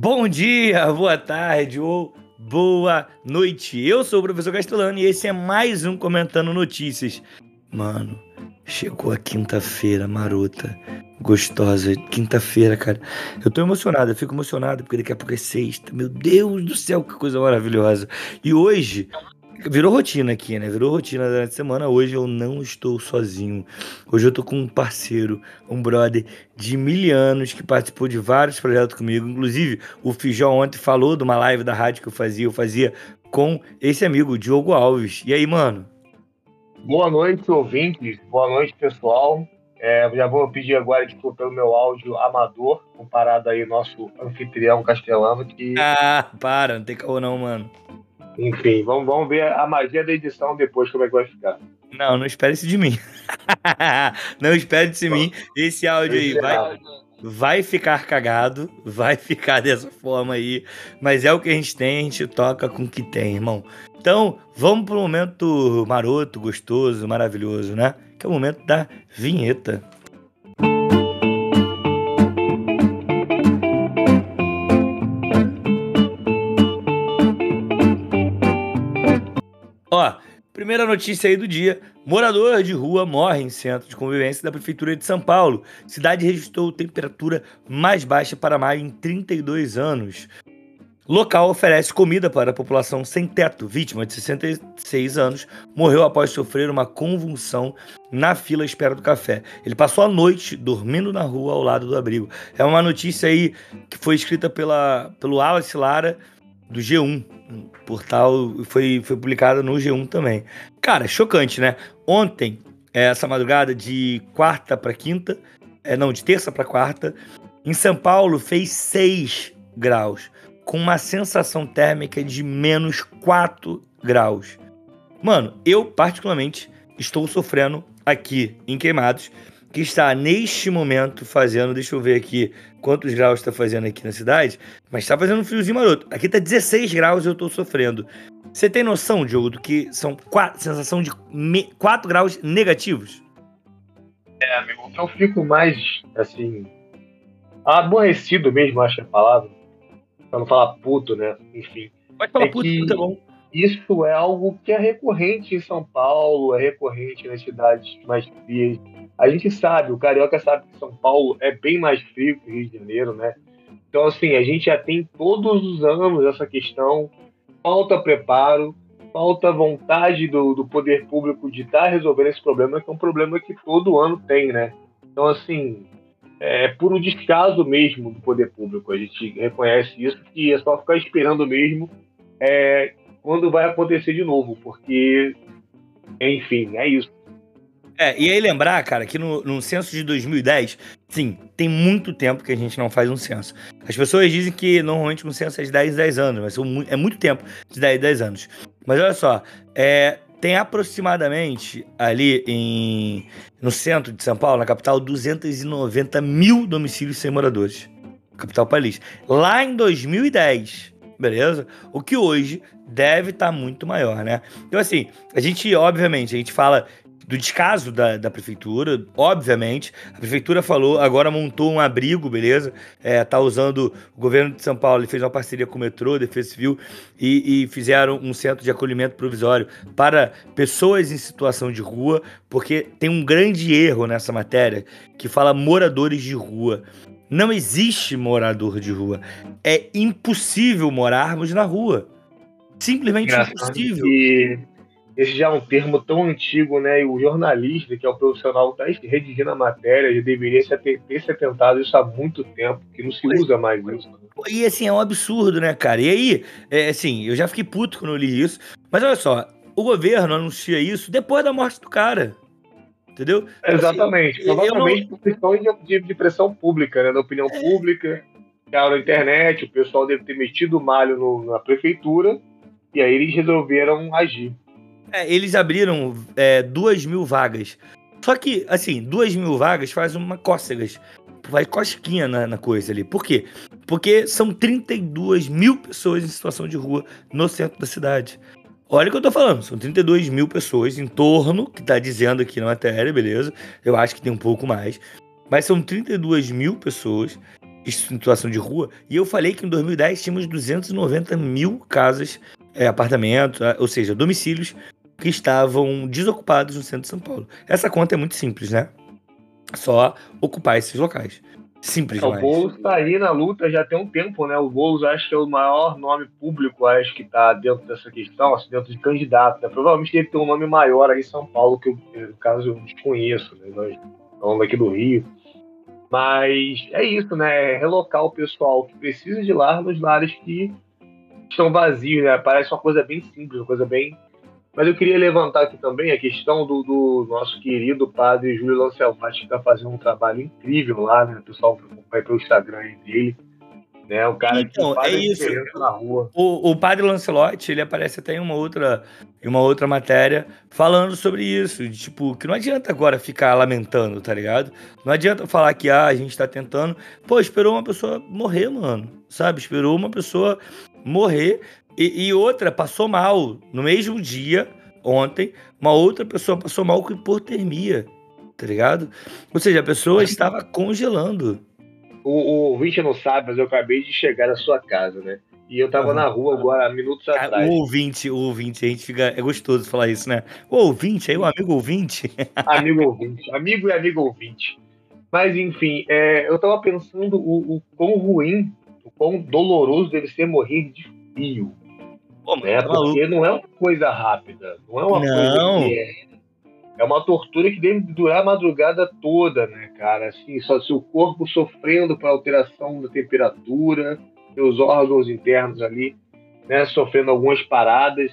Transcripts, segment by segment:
Bom dia, boa tarde ou boa noite. Eu sou o professor Castellano e esse é mais um Comentando Notícias. Mano, chegou a quinta-feira marota, gostosa. Quinta-feira, cara. Eu tô emocionado, eu fico emocionado porque daqui a pouco é sexta. Meu Deus do céu, que coisa maravilhosa. E hoje Virou rotina aqui, né? Virou rotina durante a semana. Hoje eu não estou sozinho. Hoje eu tô com um parceiro, um brother de mil anos que participou de vários projetos comigo. Inclusive, o Fijó ontem falou de uma live da rádio que eu fazia. Eu fazia com esse amigo, Diogo Alves. E aí, mano? Boa noite, ouvintes. Boa noite, pessoal. É, já vou pedir agora desculpa pelo meu áudio amador, comparado aí ao nosso anfitrião castelano que... Ah, para, não tem caô não, mano. Enfim, vamos, vamos ver a magia da edição depois, como é que vai ficar. Não, não espere isso de mim. não espere isso de mim. Esse áudio aí vai, vai ficar cagado, vai ficar dessa forma aí. Mas é o que a gente tem, a gente toca com o que tem, irmão. Então, vamos pro momento maroto, gostoso, maravilhoso, né? Que é o momento da vinheta. Primeira notícia aí do dia: morador de rua morre em centro de convivência da Prefeitura de São Paulo. Cidade registrou temperatura mais baixa para maio em 32 anos. Local oferece comida para a população sem teto. Vítima de 66 anos morreu após sofrer uma convulsão na fila à espera do café. Ele passou a noite dormindo na rua ao lado do abrigo. É uma notícia aí que foi escrita pela, pelo Wallace Lara do G1, portal, foi, foi publicada no G1 também. Cara, chocante, né? Ontem, é, essa madrugada de quarta para quinta, é, não, de terça para quarta, em São Paulo fez 6 graus, com uma sensação térmica de menos 4 graus. Mano, eu particularmente estou sofrendo aqui em Queimados que está neste momento fazendo, deixa eu ver aqui quantos graus está fazendo aqui na cidade, mas está fazendo um friozinho maroto. Aqui está 16 graus e eu estou sofrendo. Você tem noção, Diogo, do que são quatro, sensação de 4 graus negativos? É, amigo, eu fico mais, assim, aborrecido mesmo, acho que é a palavra, pra não falar puto, né? Enfim. Pode falar é puto, puto é bom. Isso é algo que é recorrente em São Paulo, é recorrente nas cidades mais frias a gente sabe, o carioca sabe que São Paulo é bem mais frio que o Rio de Janeiro, né? Então, assim, a gente já tem todos os anos essa questão, falta preparo, falta vontade do, do poder público de estar tá resolvendo esse problema, que é um problema que todo ano tem, né? Então, assim, é puro descaso mesmo do poder público. A gente reconhece isso, que é só ficar esperando mesmo é, quando vai acontecer de novo, porque, enfim, é isso. É, e aí lembrar, cara, que no, no censo de 2010, sim, tem muito tempo que a gente não faz um censo. As pessoas dizem que normalmente um censo é de 10 10 anos, mas é muito tempo de 10 10 anos. Mas olha só, é, tem aproximadamente ali em, no centro de São Paulo, na capital, 290 mil domicílios sem moradores. Capital país. Lá em 2010, beleza? O que hoje deve estar tá muito maior, né? Então, assim, a gente, obviamente, a gente fala do descaso da, da prefeitura, obviamente. A prefeitura falou, agora montou um abrigo, beleza? É, tá usando. O governo de São Paulo fez uma parceria com o metrô, Defesa Civil, e, e fizeram um centro de acolhimento provisório para pessoas em situação de rua, porque tem um grande erro nessa matéria que fala moradores de rua. Não existe morador de rua. É impossível morarmos na rua. Simplesmente impossível. Que esse já é um termo tão antigo, né? E o jornalista, que é o profissional que está redigindo a matéria, já deveria ter, ter se atentado isso há muito tempo, que não se usa mais isso. E assim, é um absurdo, né, cara? E aí, é, assim, eu já fiquei puto quando eu li isso. Mas olha só, o governo anuncia isso depois da morte do cara. Entendeu? Exatamente. Assim, Provavelmente não... por questão de, de, pressão pública, né? Da opinião é... pública, cara na internet, o pessoal deve ter metido malho no, na prefeitura, e aí eles resolveram agir. É, eles abriram é, duas mil vagas. Só que, assim, duas mil vagas faz uma cócegas. Vai cosquinha na, na, coisa ali. Por quê? Porque são 32 mil pessoas em situação de rua no centro da cidade. Olha o que eu tô falando, são 32 mil pessoas em torno, que tá dizendo aqui na matéria, beleza? Eu acho que tem um pouco mais. Mas são 32 mil pessoas de situação de rua. E eu falei que em 2010 tínhamos 290 mil casas, é, apartamentos, ou seja, domicílios que estavam desocupados no centro de São Paulo. Essa conta é muito simples, né? Só ocupar esses locais. Simples é. O Boulos está aí na luta já tem um tempo, né? O Boulos acho que é o maior nome público, acho que está dentro dessa questão, assim, dentro de candidato. Né? Provavelmente deve ter um nome maior aí em São Paulo, que eu, no caso, eu desconheço, né? Nós falando aqui do Rio. Mas é isso, né? É relocar o pessoal que precisa de lar nos lares que estão vazios, né? Parece uma coisa bem simples, uma coisa bem mas eu queria levantar aqui também a questão do, do nosso querido padre Júlio Lancelotti, que está fazendo um trabalho incrível lá, né? O pessoal vai pelo Instagram dele. Né, o cara então, que faz é isso. na rua. O, o padre Lancelotti, ele aparece até em uma outra, em uma outra matéria falando sobre isso. De, tipo, que não adianta agora ficar lamentando, tá ligado? Não adianta falar que ah, a gente tá tentando. Pô, esperou uma pessoa morrer, mano. Sabe? Esperou uma pessoa morrer e, e, outra passou mal no mesmo dia, ontem, uma outra pessoa passou mal com hipotermia, tá ligado? Ou seja, a pessoa estava congelando. O, o ouvinte não sabe, mas eu acabei de chegar na sua casa, né? E eu tava na rua agora, minutos atrás. O ouvinte, o ouvinte, a gente fica. É gostoso falar isso, né? O ouvinte, aí o amigo ouvinte. amigo ouvinte, amigo e amigo ouvinte. Mas enfim, é, eu tava pensando o, o quão ruim, o quão doloroso deve ser morrer de frio. Pô, né? Tá Porque não é uma coisa rápida, não é uma não. coisa que é, é uma tortura que deve durar a madrugada toda, né, cara? Assim, só seu corpo sofrendo por alteração da temperatura, seus órgãos internos ali, né, sofrendo algumas paradas.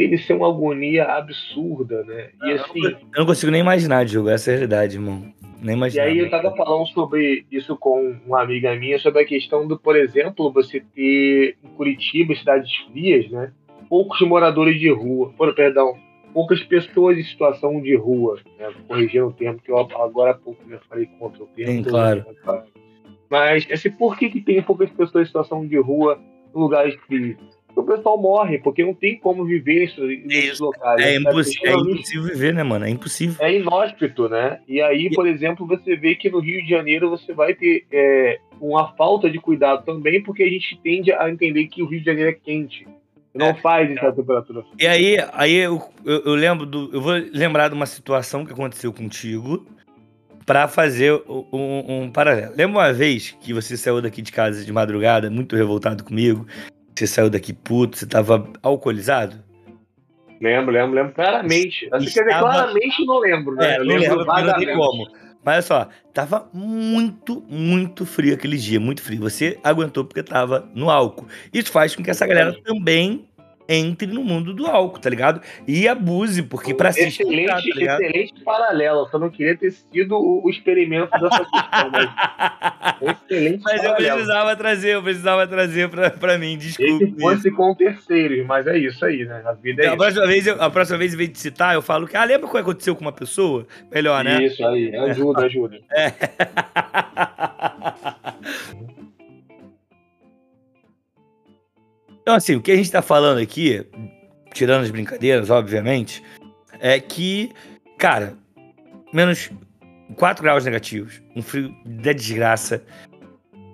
Deve ser uma agonia absurda, né? E assim. Eu não consigo nem imaginar, Diogo, essa é a realidade, irmão. Nem imaginar. E aí eu tava falando sobre isso com uma amiga minha, sobre a questão do, por exemplo, você ter em Curitiba, cidades frias, né? Poucos moradores de rua, por, perdão, poucas pessoas em situação de rua, né? corrigindo o termo que eu agora há pouco já falei contra o termo. Sim, claro. Mas assim, por que, que tem poucas pessoas em situação de rua em lugares frios? O pessoal morre, porque não tem como viver isso, nesses locais. É, imposs é, impossível viver, né, mano? É impossível. É inóspito, né? E aí, por exemplo, você vê que no Rio de Janeiro você vai ter é, uma falta de cuidado também, porque a gente tende a entender que o Rio de Janeiro é quente. Não é, faz essa é. temperatura. E aí, aí eu, eu, eu, lembro do. Eu vou lembrar de uma situação que aconteceu contigo para fazer um, um paralelo. Lembra uma vez que você saiu daqui de casa de madrugada, muito revoltado comigo, você saiu daqui puto, você tava alcoolizado? Lembro, lembro, lembro claramente. Assim, Estava... Quer dizer, claramente não lembro, né? É, eu não lembro, não tem como. Mas olha só, tava muito, muito frio aquele dia, muito frio. Você aguentou porque tava no álcool. Isso faz com que essa galera também entre no mundo do álcool, tá ligado? E abuse, porque pra se excelente, tá excelente paralelo. Só não queria ter sido o, experimento dessa questão, mas excelente Mas paralelo. eu precisava trazer, eu precisava trazer pra, pra mim, desculpa. Se fosse com terceiros, mas é isso aí, né? A vida é a isso. Próxima vez, eu, a próxima vez, em vez de citar, eu falo que, ah, lembra o que aconteceu com uma pessoa? Melhor, né? Isso aí, ajuda, ajuda. É. Então, assim, o que a gente tá falando aqui, tirando as brincadeiras, obviamente, é que, cara, menos 4 graus negativos, um frio da desgraça,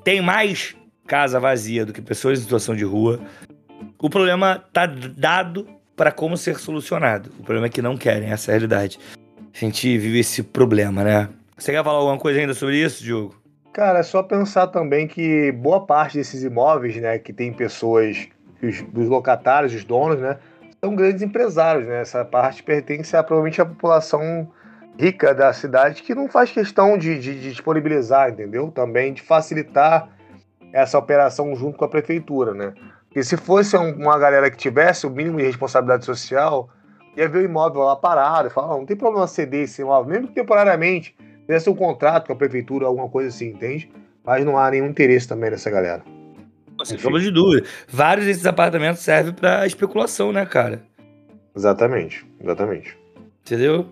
tem mais casa vazia do que pessoas em situação de rua. O problema tá dado para como ser solucionado. O problema é que não querem, essa é a realidade. A gente vive esse problema, né? Você quer falar alguma coisa ainda sobre isso, Diogo? Cara, é só pensar também que boa parte desses imóveis, né, que tem pessoas os, os locatários, os donos, né, são grandes empresários, né? Essa parte pertence a, provavelmente à população rica da cidade que não faz questão de, de, de, disponibilizar, entendeu? Também de facilitar essa operação junto com a prefeitura, né? Porque se fosse uma galera que tivesse o mínimo de responsabilidade social, ia ver o imóvel lá parado e falar, não tem problema ceder esse imóvel, mesmo que temporariamente, tivesse um contrato com a prefeitura, alguma coisa assim, entende? Mas não há nenhum interesse também nessa galera. Sem sombra de dúvida. Vários desses apartamentos servem para especulação, né, cara? Exatamente, exatamente. Entendeu?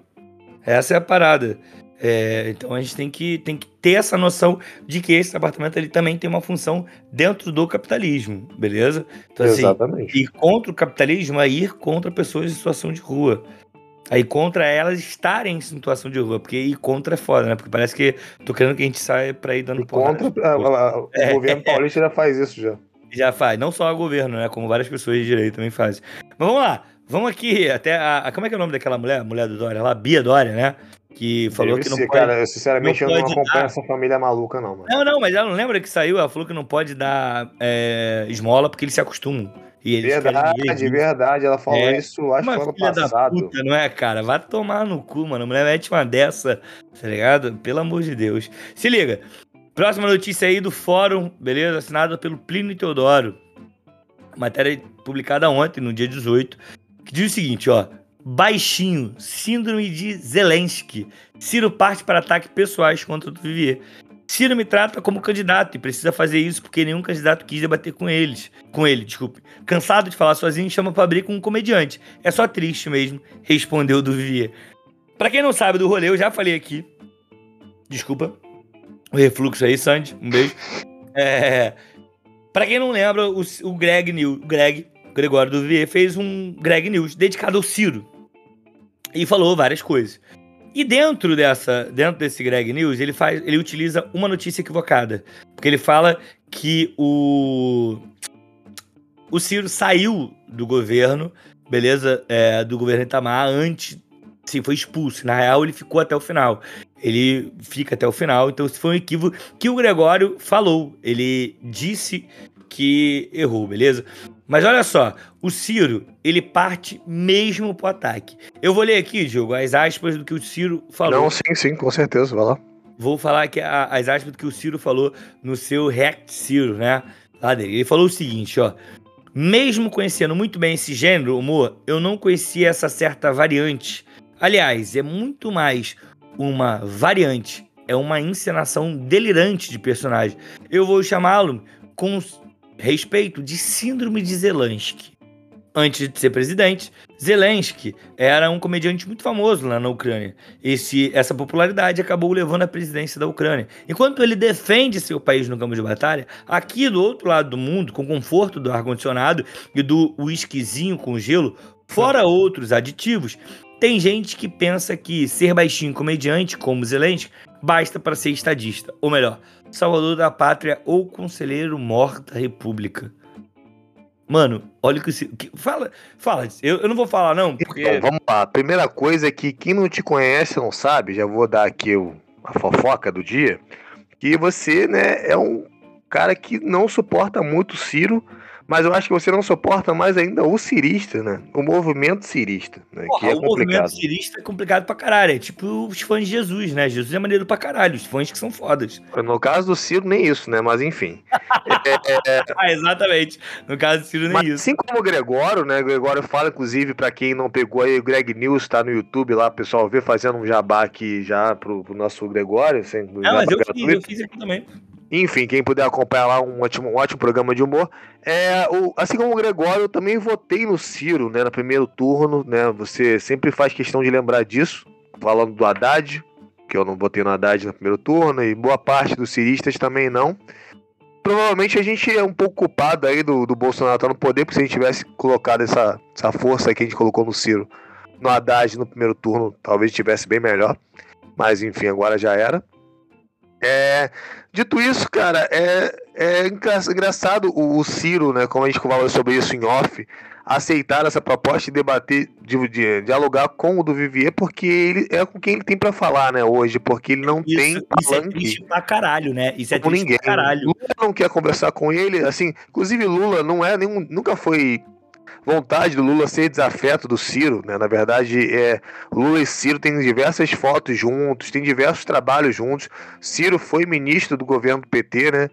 Essa é a parada. É, então a gente tem que, tem que ter essa noção de que esse apartamento ele também tem uma função dentro do capitalismo, beleza? Então, assim, Exatamente. ir contra o capitalismo é ir contra pessoas em situação de rua. Aí contra elas estarem em situação de rua, porque ir contra é foda, né? Porque parece que tô querendo que a gente saia pra ir dando e Contra, a, a, o é, governo paulista já faz isso já. Já faz, não só o governo, né? Como várias pessoas de direito também fazem. Mas vamos lá, vamos aqui até a, a Como é que é o nome daquela mulher? A mulher do Dória lá? Bia Dória, né? Que falou Deve que não ser, pode. Cara, eu sinceramente não eu não acompanho dar... essa família maluca, não, mano. Não, não, mas ela não lembra que saiu? Ela falou que não pode dar é, esmola porque eles se acostumam. E eles verdade, verdade. Ela falou é, isso, acho que ano passado. Puta, não é, cara? Vai tomar no cu, mano. A mulher mete uma dessa, tá ligado? Pelo amor de Deus. Se liga. Próxima notícia aí do fórum, beleza? Assinada pelo Plínio Teodoro. Matéria publicada ontem, no dia 18, que diz o seguinte, ó. Baixinho, síndrome de Zelensky. Ciro parte para ataques pessoais contra o Vivier. Ciro me trata como candidato e precisa fazer isso porque nenhum candidato quis debater com eles. Com ele, desculpe. Cansado de falar sozinho, chama pra abrir com um comediante. É só triste mesmo, respondeu Duvier. Pra quem não sabe do rolê, eu já falei aqui. Desculpa. O refluxo aí, Sandy. Um beijo. É. Pra quem não lembra, o, Greg News, Greg, Gregório Duvier, fez um Greg News dedicado ao Ciro. E falou várias coisas. E dentro dessa, dentro desse Greg News, ele faz, ele utiliza uma notícia equivocada, porque ele fala que o o Ciro saiu do governo, beleza, é, do governo Itamar antes, sim, foi expulso. Na real, ele ficou até o final. Ele fica até o final, então isso foi um equívoco que o Gregório falou. Ele disse que errou, beleza? Mas olha só, o Ciro, ele parte mesmo pro ataque. Eu vou ler aqui, Diogo, as aspas do que o Ciro falou. Não, sim, sim, com certeza, vai lá. Vou falar aqui as aspas do que o Ciro falou no seu React Ciro, né? Lá dele. Ele falou o seguinte, ó. Mesmo conhecendo muito bem esse gênero, humor, eu não conhecia essa certa variante. Aliás, é muito mais uma variante, é uma encenação delirante de personagem. Eu vou chamá-lo com respeito de Síndrome de Zelensky. Antes de ser presidente, Zelensky era um comediante muito famoso lá na Ucrânia. Essa popularidade acabou levando à presidência da Ucrânia. Enquanto ele defende seu país no campo de batalha, aqui do outro lado do mundo, com conforto do ar-condicionado e do whiskyzinho com gelo, fora outros aditivos, tem gente que pensa que ser baixinho comediante, como Zelensky, basta para ser estadista. Ou melhor, salvador da pátria ou conselheiro morta república. Mano, olha o que, que fala, fala. Eu, eu não vou falar não, porque então, vamos lá. A primeira coisa é que quem não te conhece não sabe, já vou dar aqui o, a fofoca do dia, que você, né, é um cara que não suporta muito o Ciro mas eu acho que você não suporta mais ainda o cirista, né? O movimento cirista. Né? Porra, que é o complicado. movimento cirista é complicado pra caralho. É tipo os fãs de Jesus, né? Jesus é maneiro pra caralho. Os fãs que são fodas. No caso do Ciro, nem isso, né? Mas enfim. é, é... ah, exatamente. No caso do Ciro, nem Mas, isso. Assim como o Gregório, né? O Gregório fala, inclusive, pra quem não pegou aí, o Greg News tá no YouTube lá, o pessoal vê fazendo um jabá aqui já pro, pro nosso Gregório. Assim, não, mas eu fiz, eu fiz aqui também. Enfim, quem puder acompanhar lá um ótimo, um ótimo programa de humor. É, o, assim como o Gregório, eu também votei no Ciro, né, no primeiro turno, né? Você sempre faz questão de lembrar disso, falando do Haddad, que eu não votei no Haddad no primeiro turno, e boa parte dos ciristas também não. Provavelmente a gente é um pouco culpado aí do, do Bolsonaro estar no poder, porque se a gente tivesse colocado essa, essa força que a gente colocou no Ciro no Haddad no primeiro turno, talvez tivesse bem melhor. Mas enfim, agora já era. É, dito isso, cara, é, é engraçado o, o, Ciro, né? Como a gente falou sobre isso em off, aceitar essa proposta e debater, de, de, dialogar com o do Vivier, porque ele é com quem ele tem para falar, né, hoje, porque ele não isso, tem Isso é pra caralho, né? Isso é triste ninguém. pra caralho. Lula não quer conversar com ele, assim, inclusive Lula não é nenhum, nunca foi vontade do Lula ser desafeto do Ciro, né? Na verdade, é, Lula e Ciro têm diversas fotos juntos, têm diversos trabalhos juntos. Ciro foi ministro do governo do PT, né?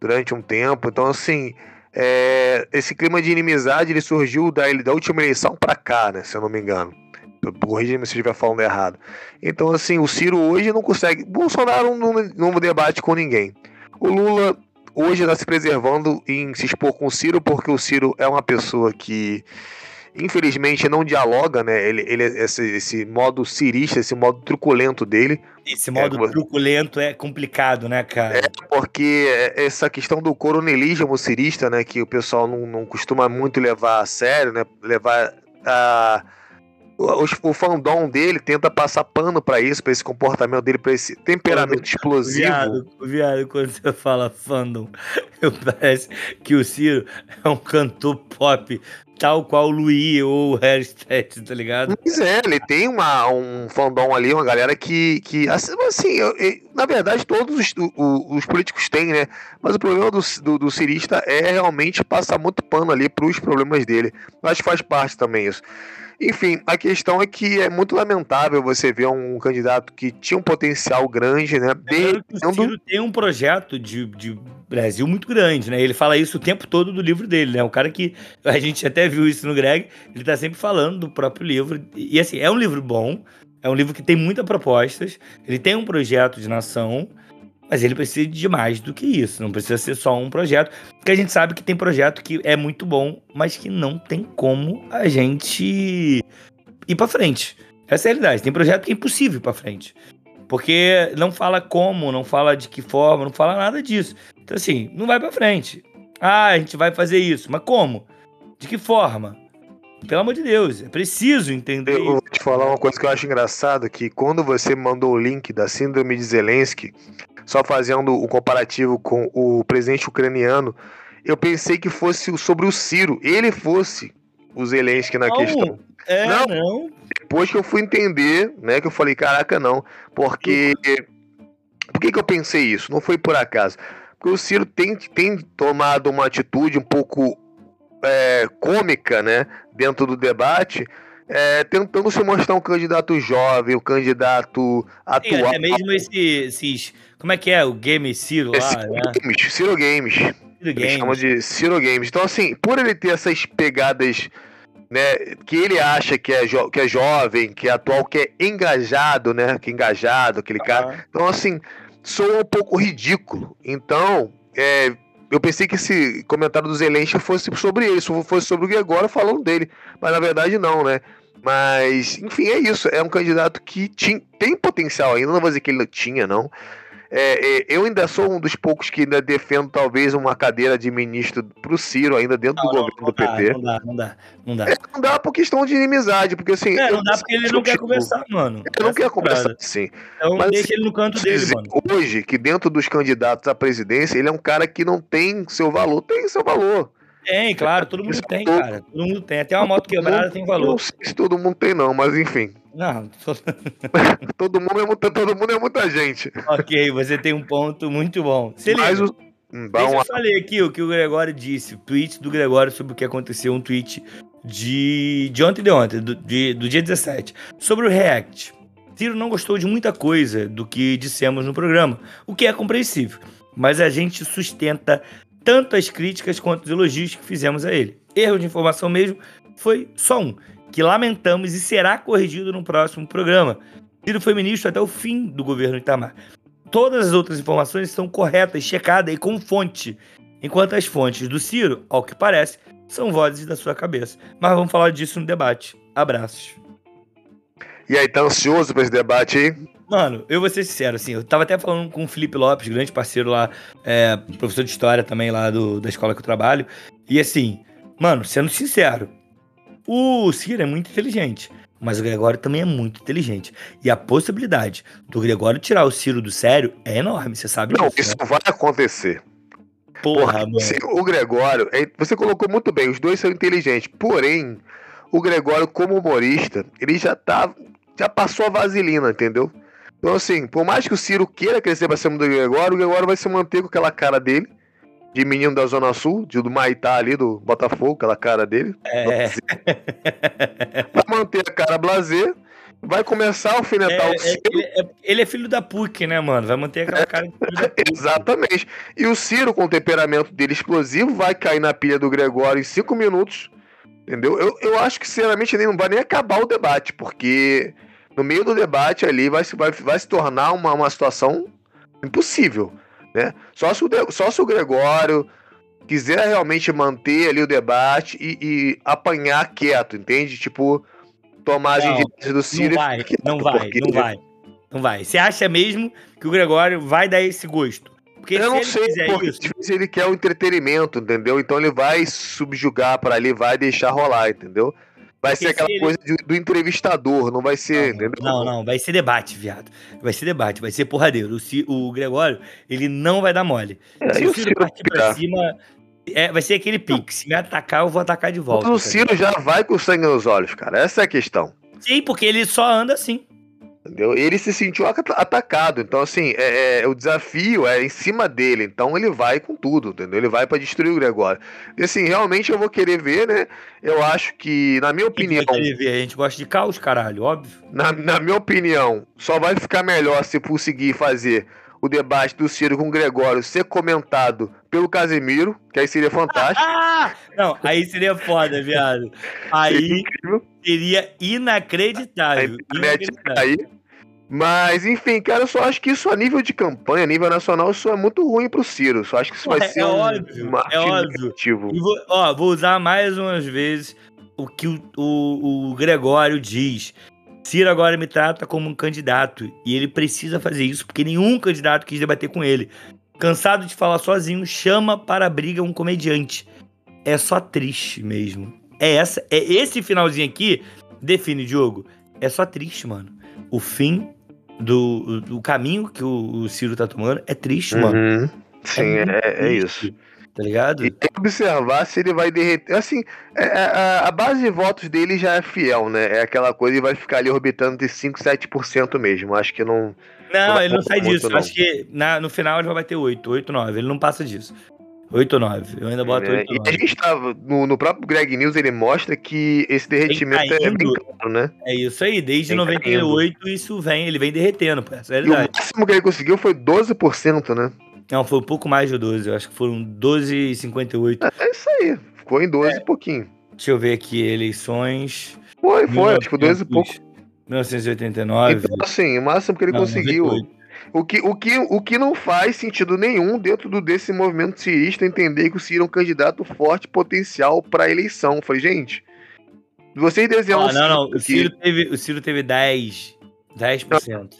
Durante um tempo. Então, assim, é, esse clima de inimizade ele surgiu da, da última eleição para cá, né? Se eu não me engano. Corrija-me se eu estiver falando errado. Então, assim, o Ciro hoje não consegue. Bolsonaro não, não debate com ninguém. O Lula hoje está se preservando em se expor com o Ciro, porque o Ciro é uma pessoa que infelizmente não dialoga, né? Ele, ele esse, esse modo cirista, esse modo truculento dele. Esse modo é, truculento é complicado, né, cara? É porque essa questão do coronelismo cirista, né, que o pessoal não, não costuma muito levar a sério, né? Levar a o, o fandom dele tenta passar pano para isso, para esse comportamento dele, para esse temperamento explosivo. Viado, viado, quando você fala fandom, eu parece que o Ciro é um cantor pop tal qual o Luí ou o Harry Styles, tá ligado? Pois é, ele tem uma, um fandom ali, uma galera que, que assim, assim eu, eu, na verdade todos os, o, os, políticos têm, né? Mas o problema do, do, do cirista é realmente passar muito pano ali pros problemas dele. Acho que faz parte também isso. Enfim, a questão é que é muito lamentável você ver um candidato que tinha um potencial grande, né? Dentro... O Ciro tem um projeto de, de Brasil muito grande, né? Ele fala isso o tempo todo do livro dele, né? O cara que a gente até viu isso no Greg, ele tá sempre falando do próprio livro. E assim, é um livro bom, é um livro que tem muitas propostas, ele tem um projeto de nação, mas ele precisa de mais do que isso. Não precisa ser só um projeto. Porque a gente sabe que tem projeto que é muito bom, mas que não tem como a gente ir para frente. Essa é a realidade. Tem projeto que é impossível ir para frente. Porque não fala como, não fala de que forma, não fala nada disso. Então, assim, não vai para frente. Ah, a gente vai fazer isso. Mas como? De que forma? Pelo amor de Deus, é preciso entender. Eu vou te falar uma coisa que eu acho engraçado, que quando você mandou o link da síndrome de Zelensky, só fazendo o um comparativo com o presidente ucraniano, eu pensei que fosse sobre o Ciro, ele fosse o Zelensky na não, questão. É, não, não. Depois que eu fui entender, né, que eu falei, caraca, não, porque... Por que, que eu pensei isso? Não foi por acaso. Porque o Ciro tem, tem tomado uma atitude um pouco é, cômica, né, dentro do debate, é, tentando se mostrar um candidato jovem, um candidato atual. Até mesmo esse, esses como é que é o Game Ciro lá, é Ciro né? Games, Ciro Games. Ciro Games. chama de Ciro Games. Então, assim, por ele ter essas pegadas, né, que ele acha que é, que é jovem, que é atual, que é engajado, né, que é engajado, aquele ah. cara. Então, assim, soa um pouco ridículo. Então, é, eu pensei que esse comentário do Zelensky fosse sobre ele, fosse sobre o Gregório falando dele. Mas, na verdade, não, né? Mas, enfim, é isso. É um candidato que tinha, tem potencial ainda. Não vou dizer que ele não tinha, não. É, é, eu ainda sou um dos poucos que ainda defendo talvez uma cadeira de ministro pro Ciro ainda dentro não, do não, governo não do dá, PT. Não dá, não dá, não dá. É, não dá por questão de inimizade, porque assim. É, não dá porque ele não quer tipo, conversar, mano. Ele não quer conversar, sim. Então Mas, deixa assim, ele no canto dele, mano. Hoje, que dentro dos candidatos à presidência, ele é um cara que não tem seu valor, tem seu valor. Tem, claro, todo mundo tem, cara. Todo mundo tem. Até uma moto quebrada tem valor. Não sei se todo mundo tem, não, mas enfim. Não. todo, mundo é muita, todo mundo é muita gente. Ok, você tem um ponto muito bom. Se Mas o... Hum, Deixa eu falei aqui o que o Gregório disse. Tweet do Gregório sobre o que aconteceu. Um tweet de, de ontem de ontem, do, de, do dia 17. Sobre o React. Ciro não gostou de muita coisa do que dissemos no programa, o que é compreensível. Mas a gente sustenta tanto as críticas quanto os elogios que fizemos a ele. Erro de informação mesmo foi só um, que lamentamos e será corrigido no próximo programa. Ciro foi ministro até o fim do governo Itamar. Todas as outras informações estão corretas, checadas e com fonte, enquanto as fontes do Ciro, ao que parece, são vozes da sua cabeça. Mas vamos falar disso no debate. Abraços. E aí, tá ansioso pra esse debate aí? Mano, eu vou ser sincero, assim, eu tava até falando com o Felipe Lopes, grande parceiro lá, é, professor de história também lá do, da escola que eu trabalho. E assim, mano, sendo sincero, o Ciro é muito inteligente, mas o Gregório também é muito inteligente. E a possibilidade do Gregório tirar o Ciro do sério é enorme, você sabe Não, disso, isso né? vai acontecer. Porra, mano. O Gregório, é, você colocou muito bem, os dois são inteligentes, porém, o Gregório, como humorista, ele já tá. Já passou a vaselina, entendeu? Então, assim, por mais que o Ciro queira crescer pra cima do Gregório, o Gregório vai se manter com aquela cara dele, de menino da Zona Sul, de do Maitá ali, do Botafogo, aquela cara dele. É. Vai manter a cara blazer, vai começar a alfinetar é, o Ciro. Ele é, ele é, filho da PUC, né, mano? Vai manter aquela cara de filho da PUC. Exatamente. E o Ciro, com o temperamento dele explosivo, vai cair na pilha do Gregório em cinco minutos. Entendeu? Eu, eu acho que, sinceramente, nem não vai nem acabar o debate, porque no meio do debate ali vai se, vai, vai se tornar uma, uma situação impossível. Né? Só, se o, só se o Gregório quiser realmente manter ali o debate e, e apanhar quieto, entende? Tipo, tomar as indiretas do Ciro. Não vai, não vai, porque... não vai. Não vai. Você acha mesmo que o Gregório vai dar esse gosto? Porque eu não sei, porque isso... ele quer o entretenimento, entendeu? Então ele vai subjugar para ali, vai deixar rolar, entendeu? Vai ser aquela ele... coisa de, do entrevistador, não vai ser. Não, não, não, vai ser debate, viado. Vai ser debate, vai ser porradeiro. O, o Gregório, ele não vai dar mole. É, Se o Ciro partir pra cima, é, vai ser aquele pique. Se me atacar, eu vou atacar de volta. Mas o Ciro já vai com sangue nos olhos, cara. Essa é a questão. Sim, porque ele só anda assim. Entendeu? Ele se sentiu atacado. Então, assim, é, é, o desafio é em cima dele. Então, ele vai com tudo, entendeu? Ele vai para destruir o Gregório. E, assim, realmente eu vou querer ver, né? Eu acho que, na minha opinião. A gente gosta de caos, caralho, óbvio. Na, na minha opinião, só vai ficar melhor se conseguir fazer o debate do Ciro com o Gregório ser comentado pelo Casemiro, que aí seria fantástico. Ah! Não, aí seria foda, viado. Aí seria inacreditável. inacreditável. Aí, mas, enfim, cara, eu só acho que isso a nível de campanha, a nível nacional, isso é muito ruim pro Ciro. Só acho que isso vai é ser óbvio, um é óbvio. E vou, ó, vou usar mais umas vezes o que o, o, o Gregório diz. Ciro agora me trata como um candidato e ele precisa fazer isso porque nenhum candidato quis debater com ele. Cansado de falar sozinho, chama para a briga um comediante. É só triste mesmo. É essa, é esse finalzinho aqui define jogo. É só triste, mano. O fim do, do caminho que o, o Ciro tá tomando é triste, uhum. mano. Sim, é, é, é isso tá ligado? E observar se ele vai derreter. Assim, é, é, a, a, base de votos dele já é fiel, né? É aquela coisa e vai ficar ali orbitando de 5, 7% mesmo. Acho que não. Não, não ele não sai disso. Não. Acho que na, no final ele vai bater 8, 8, 9. Ele não passa disso. 8 ou 9. Eu ainda boto é, 8 ou 9. E a gente tava. No, no, próprio Greg News ele mostra que esse derretimento caindo, é bem claro, né? É isso aí. Desde vem 98 caindo. isso vem. Ele vem derretendo. Essa é. E o máximo que ele conseguiu foi 12%, né? Não, foi um pouco mais de 12, eu acho que foram 12,58. É, é isso aí, ficou em 12 é. e pouquinho. Deixa eu ver aqui, eleições. Foi, foi, acho que foi 12 e pouco. 1989. Então, assim, o máximo que ele não, conseguiu. O que, o, que, o que não faz sentido nenhum dentro do, desse movimento cirista entender que o Ciro é um candidato forte potencial para a eleição. Eu falei, gente, vocês desenham. Ah, não, não, o Ciro, teve, o Ciro teve 10. 10%.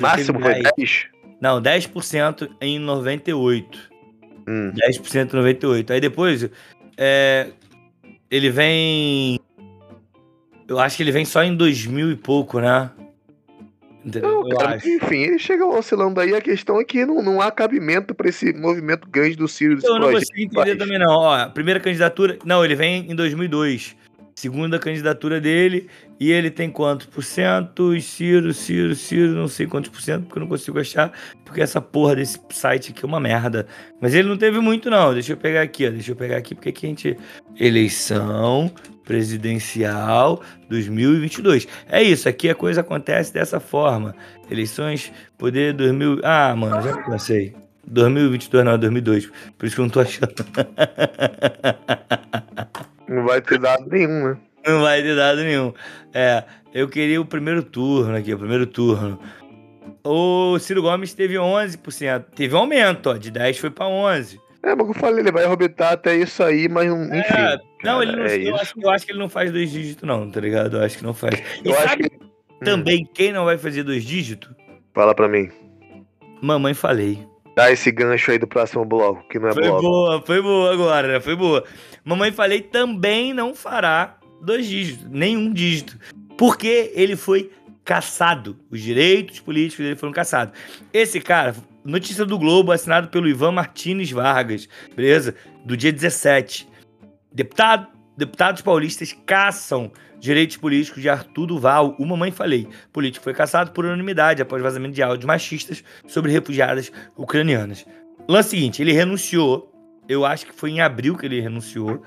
Máximo foi 10? 10? Não, 10% em 98. Hum. 10% em 98. Aí depois, é, ele vem. Eu acho que ele vem só em 2000 e pouco, né? Não, cara, enfim, ele chega oscilando aí. A questão é que não, não há cabimento para esse movimento grande do Ciro. Eu não consigo entender também, não. Ó, primeira candidatura. Não, ele vem em 2002 segunda candidatura dele, e ele tem quantos por cento? Ciro, Ciro, Ciro, não sei quantos por cento, porque eu não consigo achar, porque essa porra desse site aqui é uma merda. Mas ele não teve muito, não. Deixa eu pegar aqui, ó. Deixa eu pegar aqui, porque aqui a gente. Eleição presidencial 2022. É isso, aqui a coisa acontece dessa forma. Eleições, poder 2000. Ah, mano, já pensei. 2022 não, 2002. Por isso que eu não tô achando. Não vai ter dado nenhum, né? Não vai ter dado nenhum. É, eu queria o primeiro turno aqui, o primeiro turno. O Ciro Gomes teve 11%. Teve um aumento, ó, de 10 foi para 11. É, mas eu falei, ele vai orbitar até isso aí, mas enfim. É, não, ele não, é eu, acho, eu, acho, que ele não faz dois dígitos, não, tá ligado? Eu acho que não faz. E eu sabe que... também hum. quem não vai fazer dois dígitos? Fala pra mim. Mamãe falei. Dá esse gancho aí do próximo bloco, que não é foi bloco. Foi boa, foi boa agora, né? Foi boa. Mamãe Falei também não fará dois dígitos, nenhum dígito. Porque ele foi caçado. Os direitos políticos dele foram caçados. Esse cara, notícia do Globo, assinado pelo Ivan Martins Vargas, beleza? Do dia 17. Deputado, deputados paulistas caçam direitos políticos de Arthur Duval, o Mamãe Falei. O político foi caçado por unanimidade após vazamento de áudios machistas sobre refugiadas ucranianas. Lance seguinte, ele renunciou eu acho que foi em abril que ele renunciou,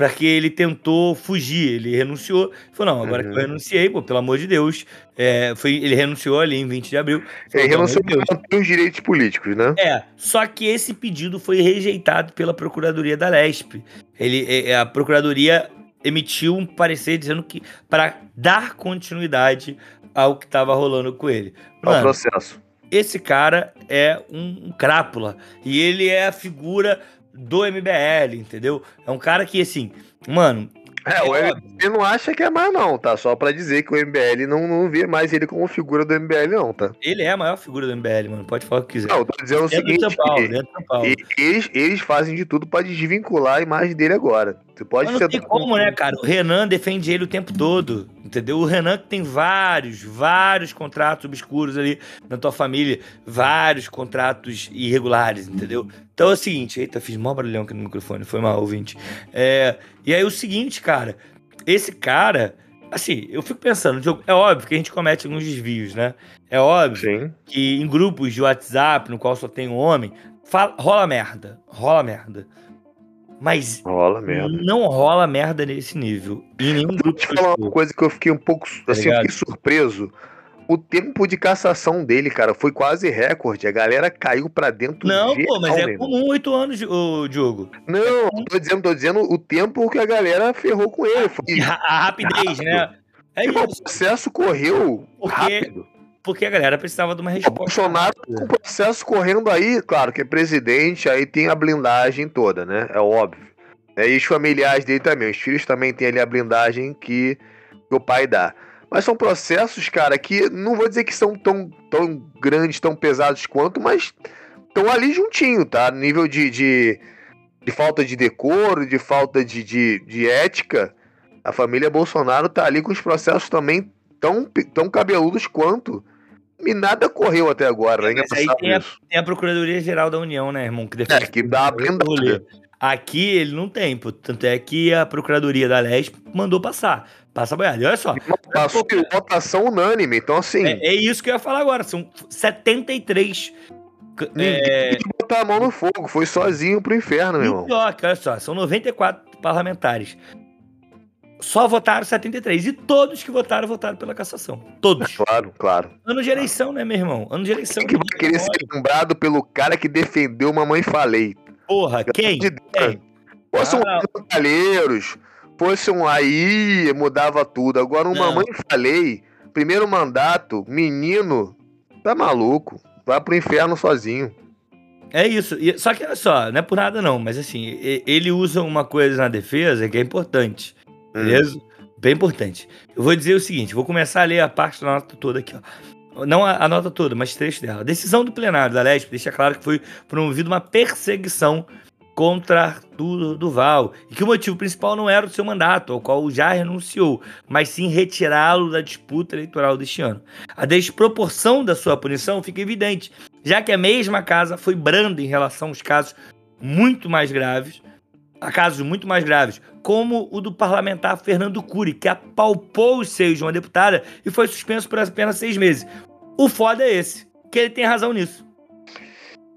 para que ele tentou fugir. Ele renunciou, falou: não, agora uhum. que eu uhum. renunciei, pô, pelo amor de Deus. É, foi, ele renunciou ali em 20 de abril. Falou, ele renunciou para os direitos políticos, né? É, só que esse pedido foi rejeitado pela Procuradoria da Lesp. Ele, é, é, a Procuradoria emitiu um parecer dizendo que para dar continuidade ao que estava rolando com ele. Mano, ao processo. Esse cara é um, um crápula. E ele é a figura do MBL, entendeu? É um cara que, assim, mano, É, o MBL não acha que é mais, não, tá? Só pra dizer que o MBL não, não vê mais ele como figura do MBL, não, tá? Ele é a maior figura do MBL, mano. Pode falar o que quiser. Não, eu tô dizendo o seguinte: Paulo. Eles, eles fazem de tudo pra desvincular a imagem dele agora. Pode Mas não tem como, né, cara? O Renan defende ele o tempo todo, entendeu? O Renan que tem vários, vários contratos obscuros ali na tua família, vários contratos irregulares, entendeu? Então é o seguinte, eita, fiz mó barulhão aqui no microfone, foi mal, ouvinte. É, e aí o seguinte, cara, esse cara, assim, eu fico pensando, é óbvio que a gente comete alguns desvios, né? É óbvio Sim. que em grupos de WhatsApp, no qual só tem um homem, fala, rola merda, rola merda. Mas rola não rola merda nesse nível. Em nenhum grupo. Deixa eu falar uma coisa que eu fiquei um pouco tá assim, fiquei surpreso. O tempo de cassação dele, cara, foi quase recorde. A galera caiu pra dentro Não, pô, mas é comum oito anos, o Diogo. Não, é tô dizendo, tô dizendo o tempo que a galera ferrou com ele. Foi a, rapidez, rápido. né? É isso. O processo correu Porque... rápido. Porque a galera precisava de uma resposta. O Bolsonaro com o processo correndo aí, claro que é presidente, aí tem a blindagem toda, né? É óbvio. É, e os familiares dele também, os filhos também têm ali a blindagem que, que o pai dá. Mas são processos, cara, que não vou dizer que são tão, tão grandes, tão pesados quanto, mas estão ali juntinho, tá? Nível de, de, de, falta de decoro, de falta de, de, de ética. A família Bolsonaro tá ali com os processos também tão, tão cabeludos quanto. E nada correu até agora, né? aí tem a, tem a, Procuradoria-Geral da União, né, irmão? Que defende é, que dá a blindada. Aqui ele não tem, pô. Tanto é que a Procuradoria da Leste mandou passar. Passa boiada. Olha só. Passou por votação unânime, então assim. É, é, isso que eu ia falar agora. São 73. Ninguém é... botar a mão no fogo, foi sozinho pro inferno, meu irmão. Pior, olha só, são 94 parlamentares só votaram 73. E todos que votaram, votaram pela cassação. Todos. Claro, claro. Ano de eleição, né, meu irmão? Ano de eleição. Quem que vai querer ser lembrado pelo cara que defendeu Mamãe Falei? Porra, quem? De quem? Fosse ah, um Calheiros, fosse um aí, mudava tudo. Agora, um Mamãe Falei, primeiro mandato, menino, tá maluco. Vai pro inferno sozinho. É isso. Só que olha só, não é por nada não, mas assim, ele usa uma coisa na defesa que é importante. Beleza? Hum. Bem importante. Eu vou dizer o seguinte: vou começar a ler a parte da nota toda aqui, ó. Não a, a nota toda, mas trecho dela. A decisão do plenário da LESP deixa claro que foi promovida uma perseguição contra Arthur Duval e que o motivo principal não era o seu mandato, ao qual já renunciou, mas sim retirá-lo da disputa eleitoral deste ano. A desproporção da sua punição fica evidente, já que a mesma casa foi branda em relação aos casos muito mais graves a casos muito mais graves, como o do parlamentar Fernando Cury, que apalpou os seios de uma deputada e foi suspenso por apenas seis meses. O foda é esse, que ele tem razão nisso.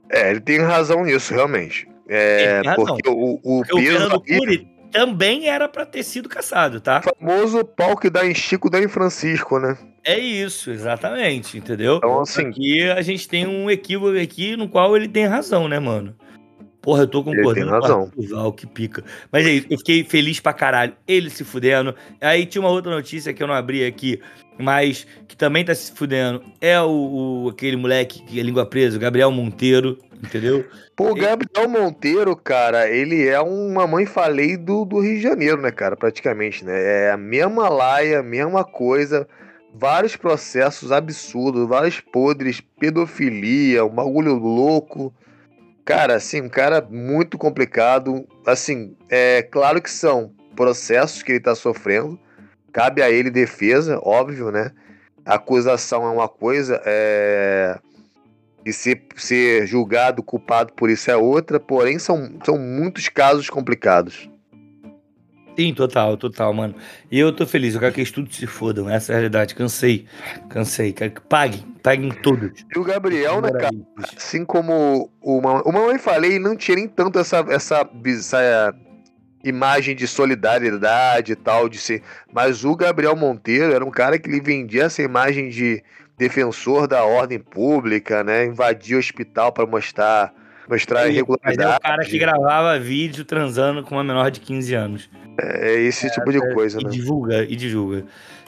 É, ele tem razão nisso, realmente. É, porque o, o porque peso. O Fernando Cury também era para ter sido caçado, tá? O famoso pau que dá em Chico dá em Francisco, né? É isso, exatamente, entendeu? Então, assim. Aqui a gente tem um equívoco aqui no qual ele tem razão, né, mano? Porra, eu tô concordando com razão. o que pica. Mas é isso, eu fiquei feliz pra caralho. Ele se fudendo. Aí tinha uma outra notícia que eu não abri aqui, mas que também tá se fudendo. É o, o aquele moleque que é língua presa, Gabriel Monteiro, entendeu? Pô, o Gabriel Monteiro, cara, ele é uma mãe falei do, do Rio de Janeiro, né, cara, praticamente, né? É a mesma laia, a mesma coisa vários processos absurdos, vários podres, pedofilia, um bagulho louco. Cara, assim, um cara muito complicado. Assim, é claro que são processos que ele está sofrendo. Cabe a ele defesa, óbvio, né? A acusação é uma coisa, é... e ser, ser julgado, culpado por isso é outra, porém são, são muitos casos complicados. Sim, total, total, mano. E eu tô feliz, eu quero que eles tudo se fodam, essa é a realidade. Cansei, cansei, quero que paguem, paguem todos. E o Gabriel, né, cara, assim como o, o Mamãe Falei, não tinha nem tanto essa, essa, essa imagem de solidariedade e tal, de ser. Mas o Gabriel Monteiro era um cara que lhe vendia essa imagem de defensor da ordem pública, né? Invadia o hospital para mostrar mostrar irregularidade. Mas é o cara que gravava vídeo transando com uma menor de 15 anos. É esse tipo de é, coisa, e né? Divulga, e divulga.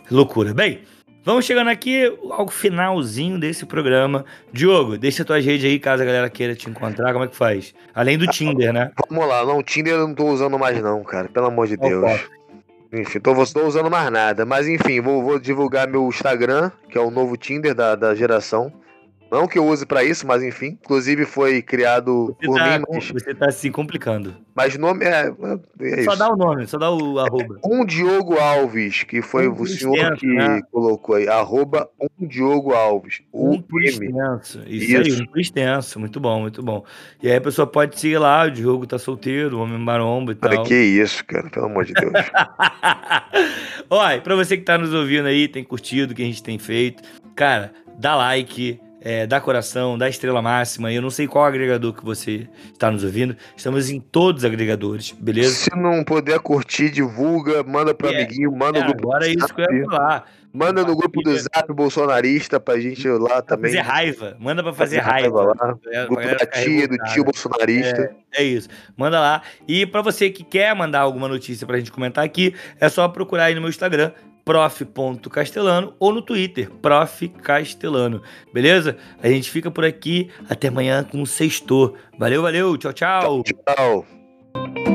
Loucura. Bem, vamos chegando aqui ao finalzinho desse programa. Diogo, deixa tuas redes aí, caso a galera queira te encontrar. Como é que faz? Além do Tinder, né? Vamos lá. Não, o Tinder eu não tô usando mais não, cara. Pelo amor de Deus. Enfim, tô, tô usando mais nada. Mas enfim, vou, vou divulgar meu Instagram, que é o novo Tinder da, da geração. Não que eu use para isso, mas enfim. Inclusive foi criado você por tá, mim. Mas... Você tá se complicando. Mas nome é. é só dá o nome, só dá o arroba. É um Diogo Alves, que foi um o senhor extenso, que né? colocou aí. Arroba um Diogo Alves. Um por extenso. Isso, isso, aí, um por extenso. Muito bom, muito bom. E aí a pessoa pode seguir lá, o Diogo tá solteiro, o homem maromba e cara, tal. que isso, cara, pelo amor de Deus. Olha, pra você que tá nos ouvindo aí, tem curtido o que a gente tem feito, cara, dá like é, dá coração, dá estrela máxima. Eu não sei qual agregador que você está nos ouvindo. Estamos em todos os agregadores, beleza? Se não puder curtir, divulga, manda para é, amiguinho, manda é, no grupo. Agora é isso que eu ia falar. Manda no grupo do Zap bolsonarista pra gente lá também. Fazer raiva. Manda pra fazer, fazer raiva. raiva lá. Grupo da tia, do tio bolsonarista. É, é, isso. Manda lá. E pra você que quer mandar alguma notícia pra gente comentar aqui, é só procurar aí no meu Instagram, prof.castelano ou no Twitter, prof. Castelano. Beleza? A gente fica por aqui. Até amanhã com o sextor. Valeu, valeu. Tchau, tchau. Tchau, tchau.